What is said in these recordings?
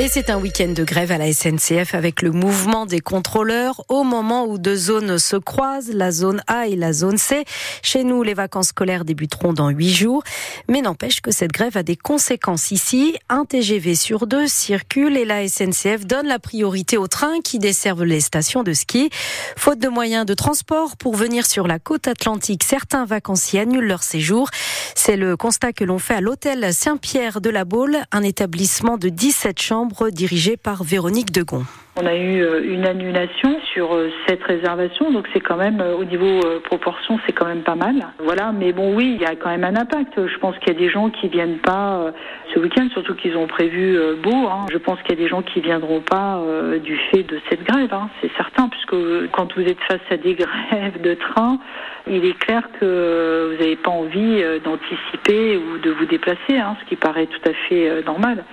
Et c'est un week-end de grève à la SNCF avec le mouvement des contrôleurs au moment où deux zones se croisent, la zone A et la zone C. Chez nous, les vacances scolaires débuteront dans huit jours. Mais n'empêche que cette grève a des conséquences ici. Un TGV sur deux circule et la SNCF donne la priorité aux trains qui desservent les stations de ski. Faute de moyens de transport pour venir sur la côte atlantique, certains vacanciers annulent leur séjour. C'est le constat que l'on fait à l'hôtel Saint-Pierre de la Baule, un établissement de 17 chambres dirigé par Véronique Degon. On a eu euh, une annulation sur euh, cette réservation, donc c'est quand même euh, au niveau proportion, c'est quand même pas mal. Voilà, mais bon, oui, il y a quand même un impact. Je pense qu'il y a des gens qui viennent pas ce week-end, surtout qu'ils ont prévu beau. Hein. Je pense qu'il y a des gens qui viendront pas du fait de cette grève, hein. c'est certain, puisque quand vous êtes face à des grèves de train, il est clair que vous n'avez pas envie d'anticiper ou de vous déplacer, hein, ce qui paraît tout à fait normal.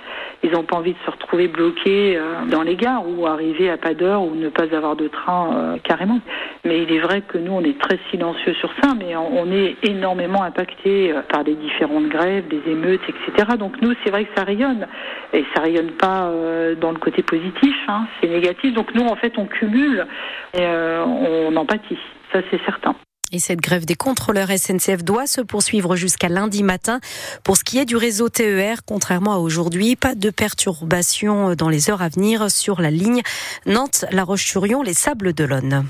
Ils n'ont pas envie de se retrouver bloqués dans les gares ou arriver à pas d'heure ou ne pas avoir de train euh, carrément. Mais il est vrai que nous, on est très silencieux sur ça, mais on, est énormément impacté euh, par les différentes grèves, des émeutes, etc. Donc nous, c'est vrai que ça rayonne. Et ça rayonne pas euh, dans le côté positif, hein, c'est négatif. Donc nous, en fait, on cumule et on empathie. Ça, c'est certain. Et cette grève des contrôleurs SNCF doit se poursuivre jusqu'à lundi matin. Pour ce qui est du réseau TER, contrairement à aujourd'hui, pas de perturbations dans les heures à venir sur la ligne Nantes-La Roche-sur-Yon, les Sables d'Olonne.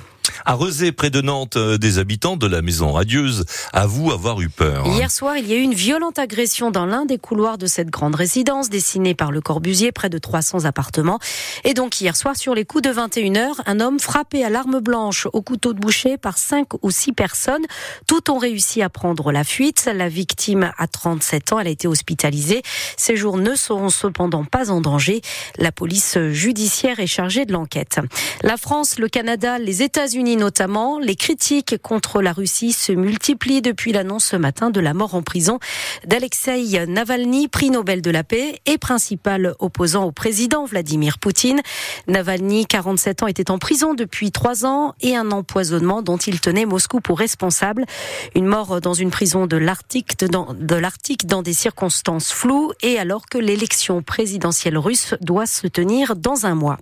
À Rezé, près de Nantes, euh, des habitants de la maison radieuse avouent avoir eu peur. Hier soir, il y a eu une violente agression dans l'un des couloirs de cette grande résidence dessinée par le Corbusier, près de 300 appartements. Et donc hier soir, sur les coups de 21h, un homme frappé à l'arme blanche au couteau de boucher par cinq ou six personnes. Toutes ont réussi à prendre la fuite. La victime a 37 ans, elle a été hospitalisée. Ses jours ne seront cependant pas en danger. La police judiciaire est chargée de l'enquête. La France, le Canada, les États-Unis notamment. Les critiques contre la Russie se multiplient depuis l'annonce ce matin de la mort en prison d'Alexei Navalny, prix Nobel de la paix et principal opposant au président Vladimir Poutine. Navalny, 47 ans, était en prison depuis trois ans et un empoisonnement dont il tenait Moscou pour responsable. Une mort dans une prison de l'Arctique dans, de l'Arctique dans des circonstances floues et alors que l'élection présidentielle russe doit se tenir dans un mois.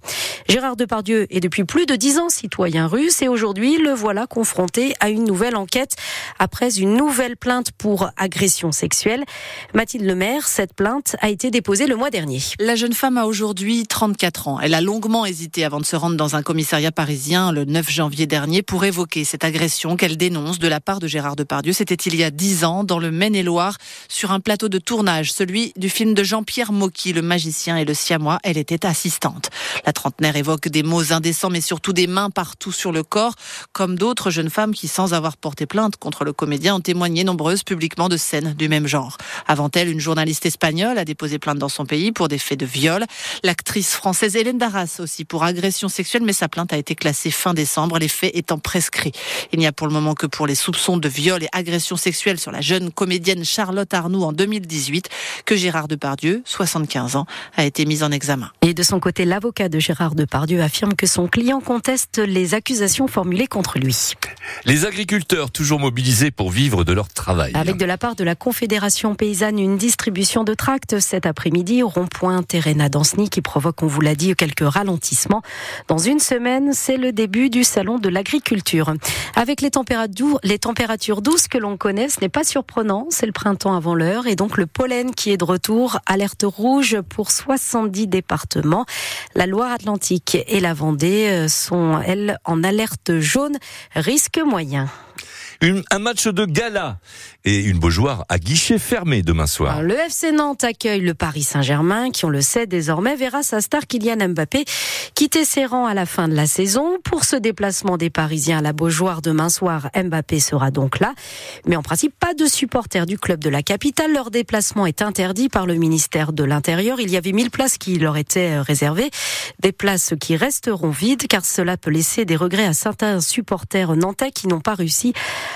Gérard Depardieu est depuis plus de dix ans citoyen russe et aujourd'hui, le voilà confronté à une nouvelle enquête après une nouvelle plainte pour agression sexuelle. Mathilde Lemaire, cette plainte a été déposée le mois dernier. La jeune femme a aujourd'hui 34 ans. Elle a longuement hésité avant de se rendre dans un commissariat parisien le 9 janvier dernier pour évoquer cette agression qu'elle dénonce de la part de Gérard Depardieu. C'était il y a 10 ans dans le Maine-et-Loire sur un plateau de tournage, celui du film de Jean-Pierre Mocky, Le magicien et le siamois. Elle était assistante. La trentenaire évoque des mots indécents mais surtout des mains partout sur le corps comme d'autres jeunes femmes qui, sans avoir porté plainte contre le comédien, ont témoigné nombreuses publiquement de scènes du même genre. Avant elle, une journaliste espagnole a déposé plainte dans son pays pour des faits de viol. L'actrice française Hélène Darras aussi pour agression sexuelle, mais sa plainte a été classée fin décembre, les faits étant prescrits. Il n'y a pour le moment que pour les soupçons de viol et agression sexuelle sur la jeune comédienne Charlotte Arnoux en 2018 que Gérard Depardieu, 75 ans, a été mis en examen. Et de son côté, l'avocat de Gérard Depardieu affirme que son client conteste les accusations formulées contre lui. Les agriculteurs toujours mobilisés pour vivre de leur travail. Avec de la part de la Confédération paysanne une distribution de tracts cet après-midi au rond-point Terrena d'Anceny qui provoque, on vous l'a dit, quelques ralentissements. Dans une semaine, c'est le début du salon de l'agriculture. Avec les températures, les températures douces que l'on connaît, ce n'est pas surprenant, c'est le printemps avant l'heure et donc le pollen qui est de retour. Alerte rouge pour 70 départements. La Loire-Atlantique et la Vendée euh, sont, elles, en alerte jaune, risque moyen un match de gala et une Beaujoire à guichet fermé demain soir. le FC Nantes accueille le Paris Saint-Germain qui, on le sait désormais, verra sa star Kylian Mbappé quitter ses rangs à la fin de la saison. Pour ce déplacement des Parisiens à la Beaujoire demain soir, Mbappé sera donc là. Mais en principe, pas de supporters du club de la capitale. Leur déplacement est interdit par le ministère de l'Intérieur. Il y avait 1000 places qui leur étaient réservées. Des places qui resteront vides car cela peut laisser des regrets à certains supporters nantais qui n'ont pas réussi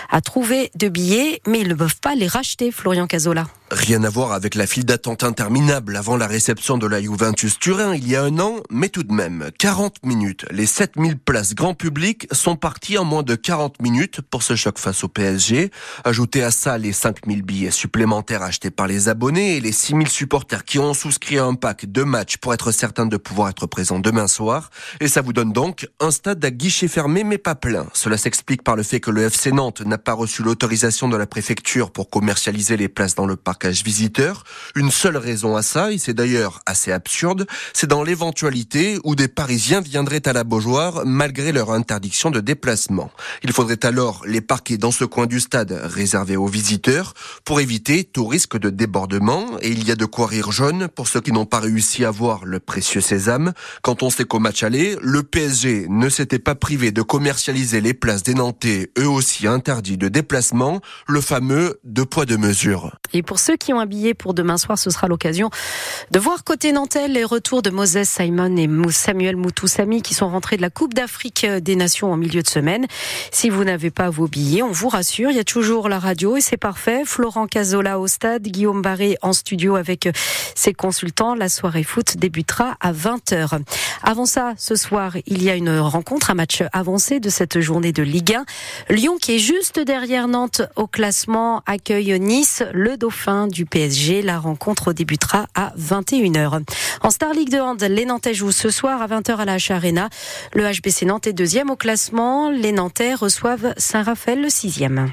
à trouver de billets, mais ils ne peuvent pas les racheter, Florian Cazola. Rien à voir avec la file d'attente interminable avant la réception de la Juventus Turin il y a un an, mais tout de même, 40 minutes. Les 7000 places grand public sont parties en moins de 40 minutes pour ce choc face au PSG. Ajoutez à ça les 5000 billets supplémentaires achetés par les abonnés et les 6000 supporters qui ont souscrit à un pack de matchs pour être certains de pouvoir être présents demain soir. Et ça vous donne donc un stade à guichet fermé mais pas plein. Cela s'explique par le fait que le FC Nantes n'a pas reçu l'autorisation de la préfecture pour commercialiser les places dans le parc visiteurs. Une seule raison à ça, et c'est d'ailleurs assez absurde, c'est dans l'éventualité où des Parisiens viendraient à la Beaujoire malgré leur interdiction de déplacement. Il faudrait alors les parquer dans ce coin du stade réservé aux visiteurs pour éviter tout risque de débordement et il y a de quoi rire jaune pour ceux qui n'ont pas réussi à voir le précieux sésame. Quand on sait qu'au match aller, le PSG ne s'était pas privé de commercialiser les places des Nantais, eux aussi interdits de déplacement, le fameux deux poids deux mesures. Et pour ceux qui ont un billet pour demain soir, ce sera l'occasion de voir côté Nantel les retours de Moses Simon et Samuel Moutoussami qui sont rentrés de la Coupe d'Afrique des Nations en milieu de semaine. Si vous n'avez pas vos billets, on vous rassure, il y a toujours la radio et c'est parfait. Florent Cazola au stade, Guillaume Barré en studio avec ses consultants. La soirée foot débutera à 20h. Avant ça, ce soir, il y a une rencontre, un match avancé de cette journée de Ligue 1. Lyon qui est juste derrière Nantes au classement accueille Nice, le dauphin du PSG. La rencontre débutera à 21h. En Star League de Hand, les Nantais jouent ce soir à 20h à la H Arena. Le HBC Nantes est deuxième au classement. Les Nantais reçoivent Saint-Raphaël le sixième.